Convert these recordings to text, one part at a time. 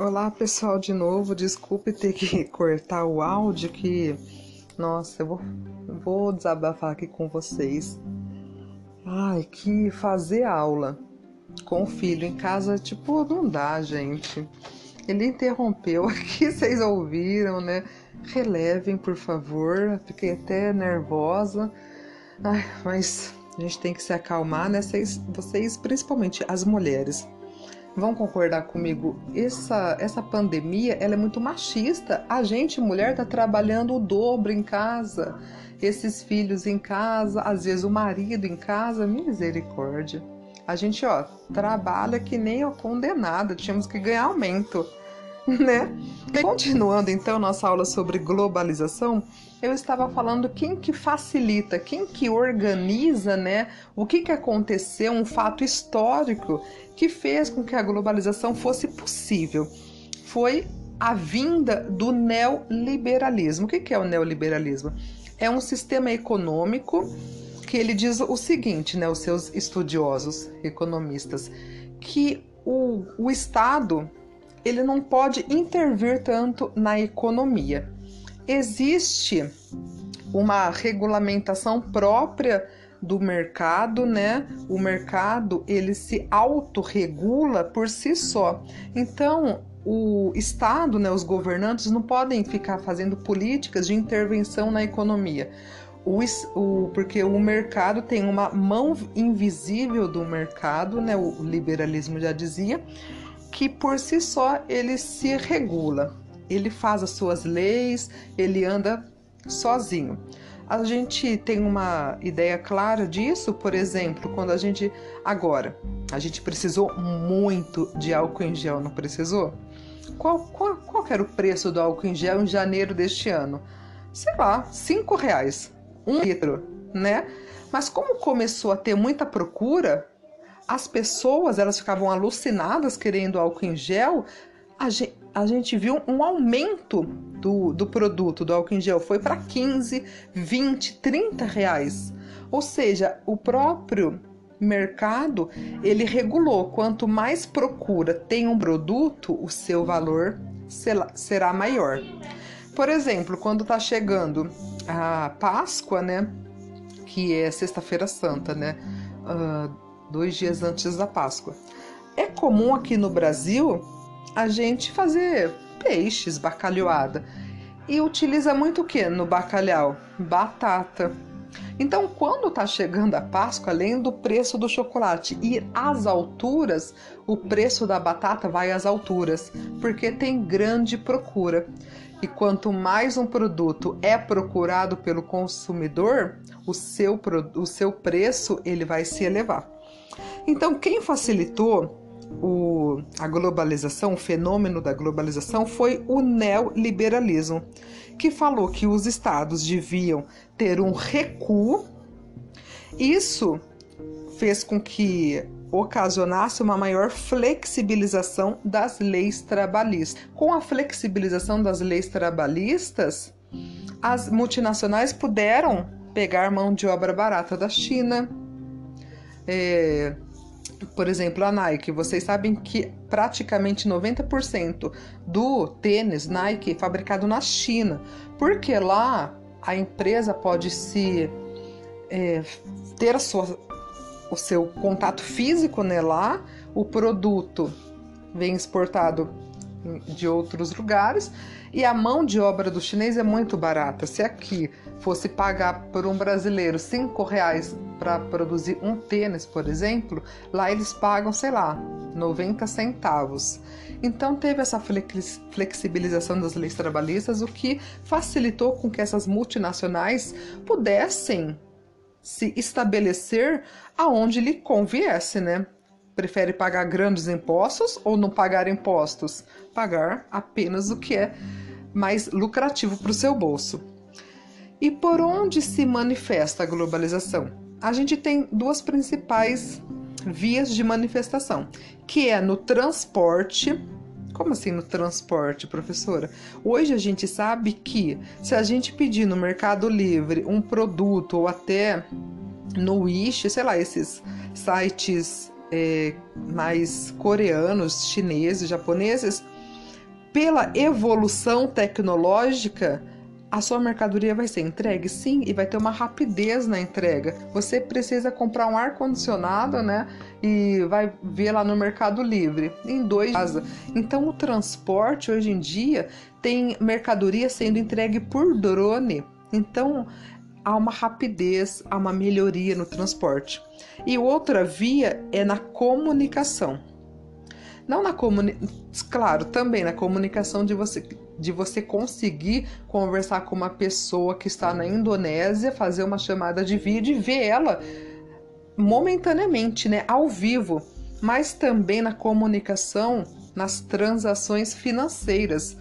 Olá pessoal de novo, desculpe ter que cortar o áudio que nossa, eu vou, vou desabafar aqui com vocês. Ai, que fazer aula com o filho em casa, tipo, não dá, gente. Ele interrompeu aqui, vocês ouviram, né? Relevem, por favor. Fiquei até nervosa. Ai, mas a gente tem que se acalmar, né? Vocês, vocês principalmente as mulheres vão concordar comigo, essa, essa pandemia ela é muito machista. A gente, mulher, tá trabalhando o dobro em casa, esses filhos em casa, às vezes o marido em casa, misericórdia. A gente, ó, trabalha que nem a condenada, tínhamos que ganhar aumento, né? Continuando então nossa aula sobre globalização, eu estava falando quem que facilita, quem que organiza, né? O que que aconteceu, um fato histórico que fez com que a globalização fosse possível. Foi a vinda do neoliberalismo. O que que é o neoliberalismo? É um sistema econômico que ele diz o seguinte, né? Os seus estudiosos, economistas, que o, o Estado ele não pode intervir tanto na economia existe uma regulamentação própria do mercado, né? O mercado ele se autorregula por si só. Então, o Estado, né, os governantes não podem ficar fazendo políticas de intervenção na economia. O, o, porque o mercado tem uma mão invisível do mercado, né, o liberalismo já dizia, que por si só ele se regula ele faz as suas leis, ele anda sozinho. A gente tem uma ideia clara disso, por exemplo, quando a gente agora a gente precisou muito de álcool em gel, não precisou? Qual, qual, qual era o preço do álcool em gel em janeiro deste ano? Sei lá, cinco reais, um litro, né? Mas como começou a ter muita procura, as pessoas elas ficavam alucinadas querendo álcool em gel, a gente, a gente viu um aumento do, do produto, do álcool em gel. Foi para 15, 20, 30 reais. Ou seja, o próprio mercado ele regulou. Quanto mais procura tem um produto, o seu valor será maior. Por exemplo, quando está chegando a Páscoa, né? Que é Sexta-feira Santa, né? Uh, dois dias antes da Páscoa. É comum aqui no Brasil a gente fazer peixes, bacalhoada. E utiliza muito o que no bacalhau? Batata. Então, quando está chegando a Páscoa, além do preço do chocolate ir às alturas, o preço da batata vai às alturas, porque tem grande procura. E quanto mais um produto é procurado pelo consumidor, o seu, o seu preço ele vai se elevar. Então, quem facilitou o, a globalização, o fenômeno da globalização, foi o neoliberalismo, que falou que os estados deviam ter um recuo. Isso fez com que ocasionasse uma maior flexibilização das leis trabalhistas. Com a flexibilização das leis trabalhistas, as multinacionais puderam pegar mão de obra barata da China, é, por exemplo, a Nike, vocês sabem que praticamente 90% do tênis Nike é fabricado na China, porque lá a empresa pode se é, ter sua, o seu contato físico né, lá, o produto vem exportado de outros lugares e a mão de obra do chinês é muito barata. Se aqui fosse pagar por um brasileiro cinco reais para produzir um tênis, por exemplo, lá eles pagam, sei lá, 90 centavos. Então teve essa flexibilização das leis trabalhistas, o que facilitou com que essas multinacionais pudessem se estabelecer aonde lhe conviesse, né? Prefere pagar grandes impostos ou não pagar impostos? Pagar apenas o que é mais lucrativo para o seu bolso. E por onde se manifesta a globalização? A gente tem duas principais vias de manifestação, que é no transporte. Como assim no transporte, professora? Hoje a gente sabe que se a gente pedir no Mercado Livre um produto ou até no Wish, sei lá, esses sites é, mais coreanos, chineses, japoneses, pela evolução tecnológica, a sua mercadoria vai ser entregue sim e vai ter uma rapidez na entrega. Você precisa comprar um ar condicionado, né? E vai ver lá no Mercado Livre em dois dias. Então o transporte hoje em dia tem mercadoria sendo entregue por drone. Então há uma rapidez, há uma melhoria no transporte. E outra via é na comunicação. Não na comunicação, claro, também na comunicação de você de você conseguir conversar com uma pessoa que está na Indonésia, fazer uma chamada de vídeo e ver ela momentaneamente, né, ao vivo, mas também na comunicação, nas transações financeiras.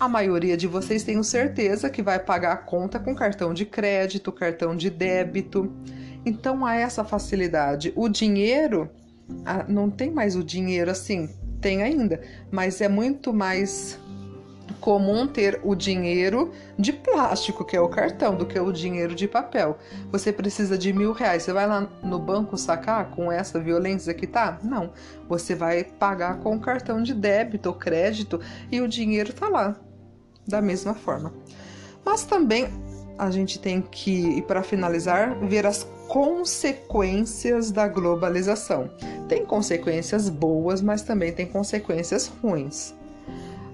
A maioria de vocês tenho certeza que vai pagar a conta com cartão de crédito, cartão de débito. Então há essa facilidade. O dinheiro, não tem mais o dinheiro assim, tem ainda, mas é muito mais comum ter o dinheiro de plástico, que é o cartão, do que o dinheiro de papel. Você precisa de mil reais, você vai lá no banco sacar com essa violência que tá? Não. Você vai pagar com cartão de débito ou crédito e o dinheiro tá lá, da mesma forma. Mas também a gente tem que, e para finalizar, ver as consequências da globalização. Tem consequências boas, mas também tem consequências ruins.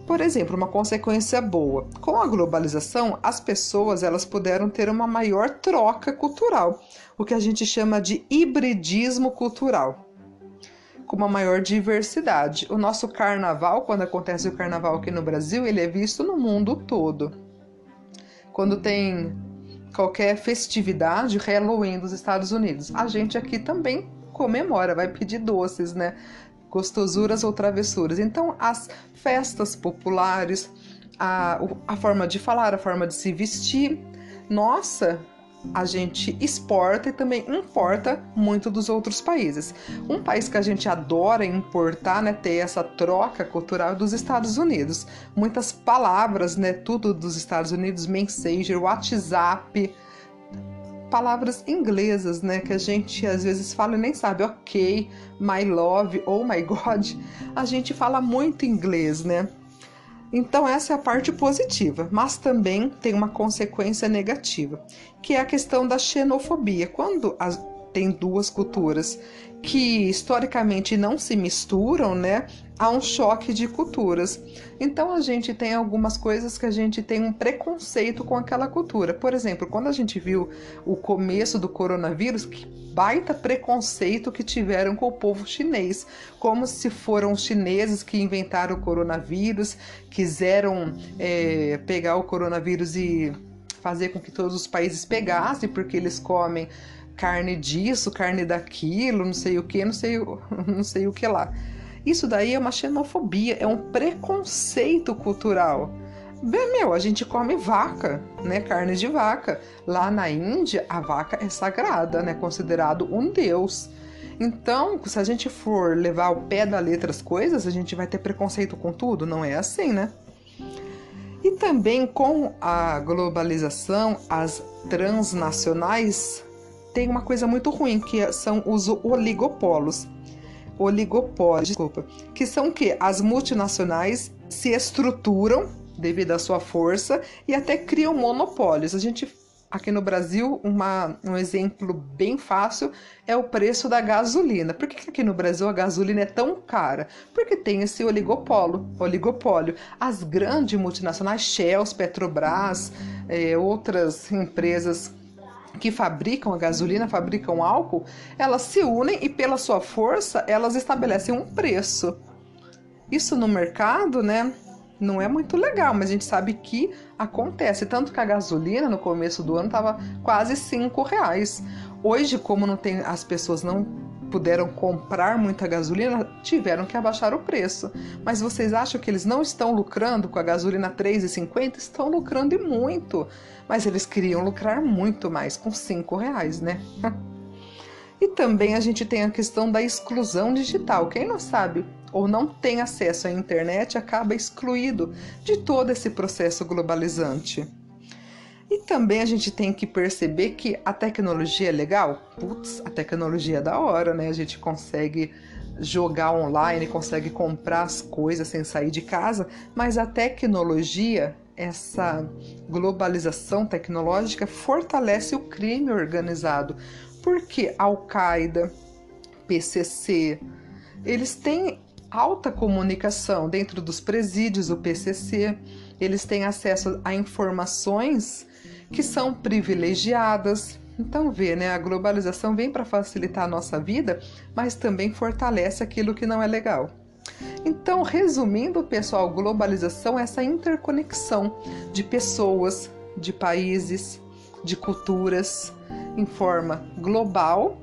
Por exemplo, uma consequência boa. Com a globalização, as pessoas elas puderam ter uma maior troca cultural, o que a gente chama de hibridismo cultural, com uma maior diversidade. O nosso carnaval, quando acontece o carnaval aqui no Brasil, ele é visto no mundo todo. Quando tem qualquer festividade, Halloween dos Estados Unidos, a gente aqui também comemora, vai pedir doces, né? gostosuras ou travessuras. Então, as festas populares, a, a forma de falar, a forma de se vestir, nossa, a gente exporta e também importa muito dos outros países. Um país que a gente adora importar, né, ter essa troca cultural dos Estados Unidos. Muitas palavras, né, tudo dos Estados Unidos, Messenger, WhatsApp, palavras inglesas, né, que a gente às vezes fala e nem sabe, ok, my love ou my god, a gente fala muito inglês, né? Então essa é a parte positiva, mas também tem uma consequência negativa, que é a questão da xenofobia. Quando as, tem duas culturas que historicamente não se misturam, né? Há um choque de culturas. Então a gente tem algumas coisas que a gente tem um preconceito com aquela cultura. Por exemplo, quando a gente viu o começo do coronavírus, que baita preconceito que tiveram com o povo chinês, como se foram os chineses que inventaram o coronavírus, quiseram é, pegar o coronavírus e fazer com que todos os países pegassem, porque eles comem carne disso, carne daquilo, não sei o que, não sei, não sei o que lá. Isso daí é uma xenofobia, é um preconceito cultural. Bem, meu, a gente come vaca, né? Carne de vaca. Lá na Índia, a vaca é sagrada, né? Considerado um deus. Então, se a gente for levar ao pé da letra as coisas, a gente vai ter preconceito com tudo? Não é assim, né? E também com a globalização, as transnacionais tem uma coisa muito ruim, que são os oligopolos. Oligopólios, desculpa. Que são o quê? As multinacionais se estruturam devido à sua força e até criam monopólios. A gente aqui no Brasil, uma, um exemplo bem fácil é o preço da gasolina. Por que aqui no Brasil a gasolina é tão cara? Porque tem esse oligopólio. oligopólio. As grandes multinacionais, Shell, Petrobras, é, outras empresas que fabricam a gasolina, fabricam álcool, elas se unem e pela sua força elas estabelecem um preço. Isso no mercado, né, não é muito legal, mas a gente sabe que acontece. Tanto que a gasolina no começo do ano estava quase cinco reais. Hoje, como não tem, as pessoas não puderam comprar muita gasolina, tiveram que abaixar o preço. Mas vocês acham que eles não estão lucrando com a gasolina 3,50? Estão lucrando e muito. Mas eles queriam lucrar muito mais, com 5 reais, né? e também a gente tem a questão da exclusão digital. Quem não sabe ou não tem acesso à internet acaba excluído de todo esse processo globalizante. E também a gente tem que perceber que a tecnologia é legal. Putz, a tecnologia é da hora, né? A gente consegue jogar online, consegue comprar as coisas sem sair de casa, mas a tecnologia, essa globalização tecnológica fortalece o crime organizado. Porque Al-Qaeda, PCC, eles têm alta comunicação dentro dos presídios, o PCC, eles têm acesso a informações que são privilegiadas. Então vê, né, a globalização vem para facilitar a nossa vida, mas também fortalece aquilo que não é legal. Então, resumindo, pessoal, globalização é essa interconexão de pessoas, de países, de culturas em forma global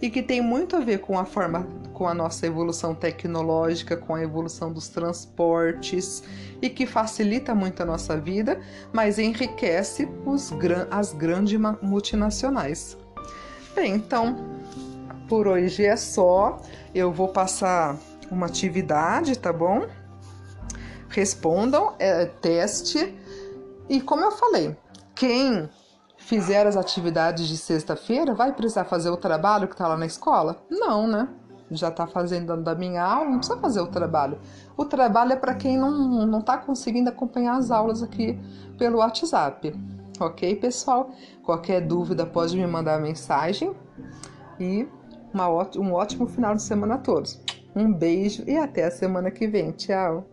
e que tem muito a ver com a forma com a nossa evolução tecnológica, com a evolução dos transportes e que facilita muito a nossa vida, mas enriquece os, as grandes multinacionais. Bem, então por hoje é só. Eu vou passar uma atividade, tá bom? Respondam, é teste. E como eu falei, quem fizer as atividades de sexta-feira vai precisar fazer o trabalho que está lá na escola? Não, né? Já está fazendo da minha aula, não precisa fazer o trabalho. O trabalho é para quem não está conseguindo acompanhar as aulas aqui pelo WhatsApp. Ok, pessoal? Qualquer dúvida pode me mandar mensagem e uma, um ótimo final de semana a todos. Um beijo e até a semana que vem. Tchau!